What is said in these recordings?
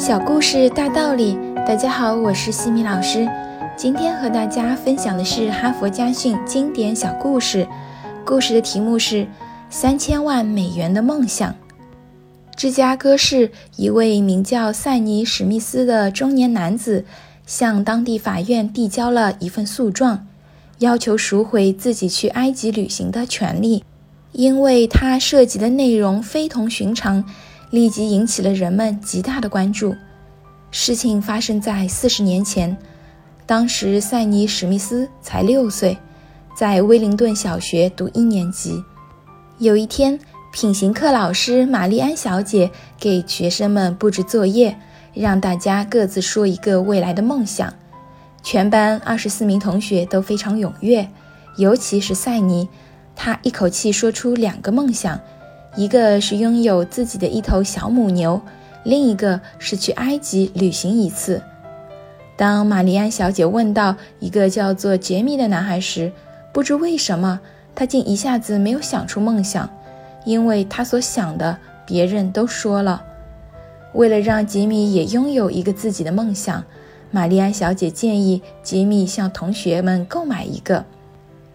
小故事大道理，大家好，我是西米老师。今天和大家分享的是哈佛家训经典小故事。故事的题目是《三千万美元的梦想》。芝加哥市一位名叫塞尼·史密斯的中年男子，向当地法院递交了一份诉状，要求赎回自己去埃及旅行的权利，因为他涉及的内容非同寻常。立即引起了人们极大的关注。事情发生在四十年前，当时塞尼·史密斯才六岁，在威灵顿小学读一年级。有一天，品行课老师玛丽安小姐给学生们布置作业，让大家各自说一个未来的梦想。全班二十四名同学都非常踊跃，尤其是塞尼，他一口气说出两个梦想。一个是拥有自己的一头小母牛，另一个是去埃及旅行一次。当玛丽安小姐问到一个叫做杰米的男孩时，不知为什么，她竟一下子没有想出梦想，因为她所想的别人都说了。为了让杰米也拥有一个自己的梦想，玛丽安小姐建议杰米向同学们购买一个。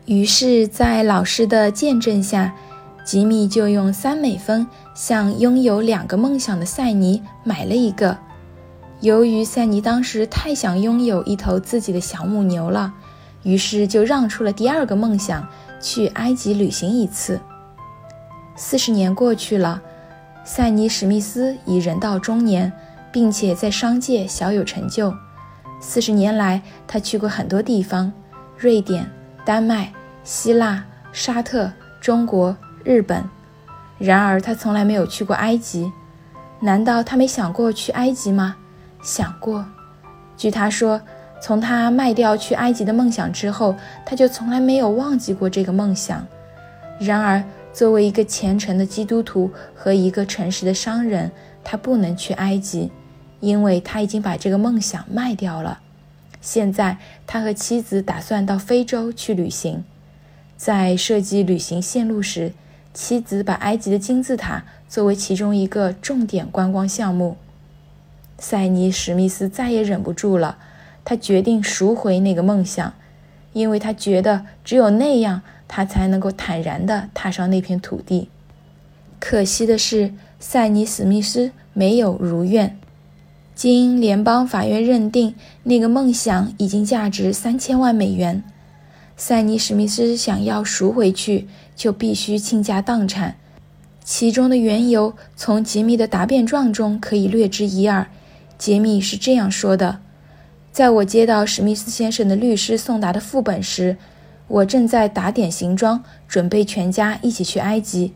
于是，在老师的见证下。吉米就用三美分向拥有两个梦想的赛尼买了一个。由于赛尼当时太想拥有一头自己的小母牛了，于是就让出了第二个梦想，去埃及旅行一次。四十年过去了，塞尼·史密斯已人到中年，并且在商界小有成就。四十年来，他去过很多地方：瑞典、丹麦、希腊、沙特、中国。日本，然而他从来没有去过埃及。难道他没想过去埃及吗？想过。据他说，从他卖掉去埃及的梦想之后，他就从来没有忘记过这个梦想。然而，作为一个虔诚的基督徒和一个诚实的商人，他不能去埃及，因为他已经把这个梦想卖掉了。现在，他和妻子打算到非洲去旅行。在设计旅行线路时，妻子把埃及的金字塔作为其中一个重点观光项目。塞尼·史密斯再也忍不住了，他决定赎回那个梦想，因为他觉得只有那样，他才能够坦然地踏上那片土地。可惜的是，塞尼·史密斯没有如愿。经联邦法院认定，那个梦想已经价值三千万美元。塞尼·史密斯想要赎回去，就必须倾家荡产。其中的缘由，从杰米的答辩状中可以略知一二。杰米是这样说的：“在我接到史密斯先生的律师送达的副本时，我正在打点行装，准备全家一起去埃及。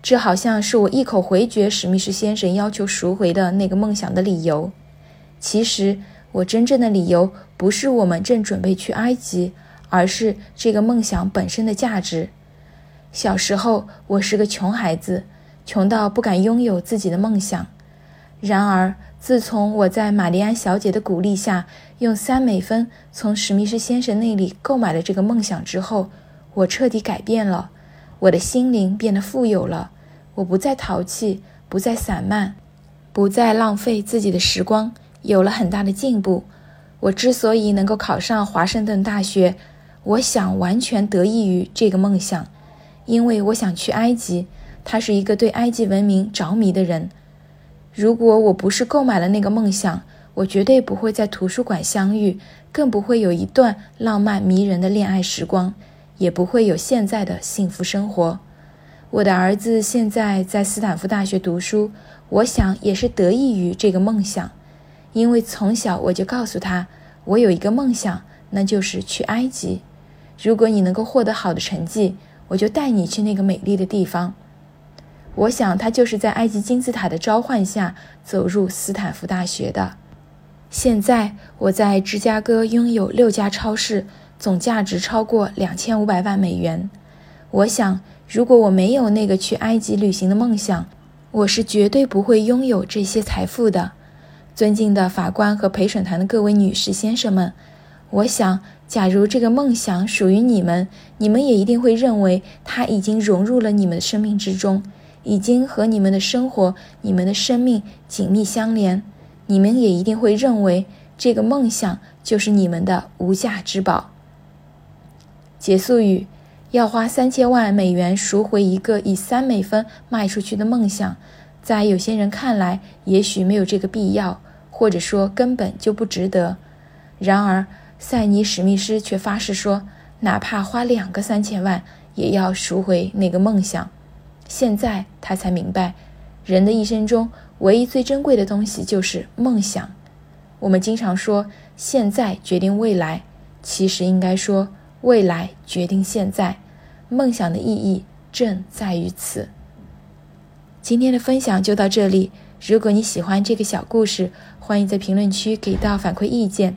这好像是我一口回绝史密斯先生要求赎回的那个梦想的理由。其实，我真正的理由不是我们正准备去埃及。”而是这个梦想本身的价值。小时候，我是个穷孩子，穷到不敢拥有自己的梦想。然而，自从我在玛丽安小姐的鼓励下，用三美分从史密斯先生那里购买了这个梦想之后，我彻底改变了，我的心灵变得富有了。我不再淘气，不再散漫，不再浪费自己的时光，有了很大的进步。我之所以能够考上华盛顿大学，我想完全得益于这个梦想，因为我想去埃及。他是一个对埃及文明着迷的人。如果我不是购买了那个梦想，我绝对不会在图书馆相遇，更不会有一段浪漫迷人的恋爱时光，也不会有现在的幸福生活。我的儿子现在在斯坦福大学读书，我想也是得益于这个梦想，因为从小我就告诉他，我有一个梦想，那就是去埃及。如果你能够获得好的成绩，我就带你去那个美丽的地方。我想他就是在埃及金字塔的召唤下走入斯坦福大学的。现在我在芝加哥拥有六家超市，总价值超过两千五百万美元。我想，如果我没有那个去埃及旅行的梦想，我是绝对不会拥有这些财富的。尊敬的法官和陪审团的各位女士、先生们。我想，假如这个梦想属于你们，你们也一定会认为它已经融入了你们的生命之中，已经和你们的生活、你们的生命紧密相连。你们也一定会认为这个梦想就是你们的无价之宝。结束语：要花三千万美元赎回一个以三美分卖出去的梦想，在有些人看来，也许没有这个必要，或者说根本就不值得。然而，塞尼史密斯却发誓说，哪怕花两个三千万，也要赎回那个梦想。现在他才明白，人的一生中唯一最珍贵的东西就是梦想。我们经常说“现在决定未来”，其实应该说。未来决定现在，梦想的意义正在于此。今天的分享就到这里。如果你喜欢这个小故事，欢迎在评论区给到反馈意见。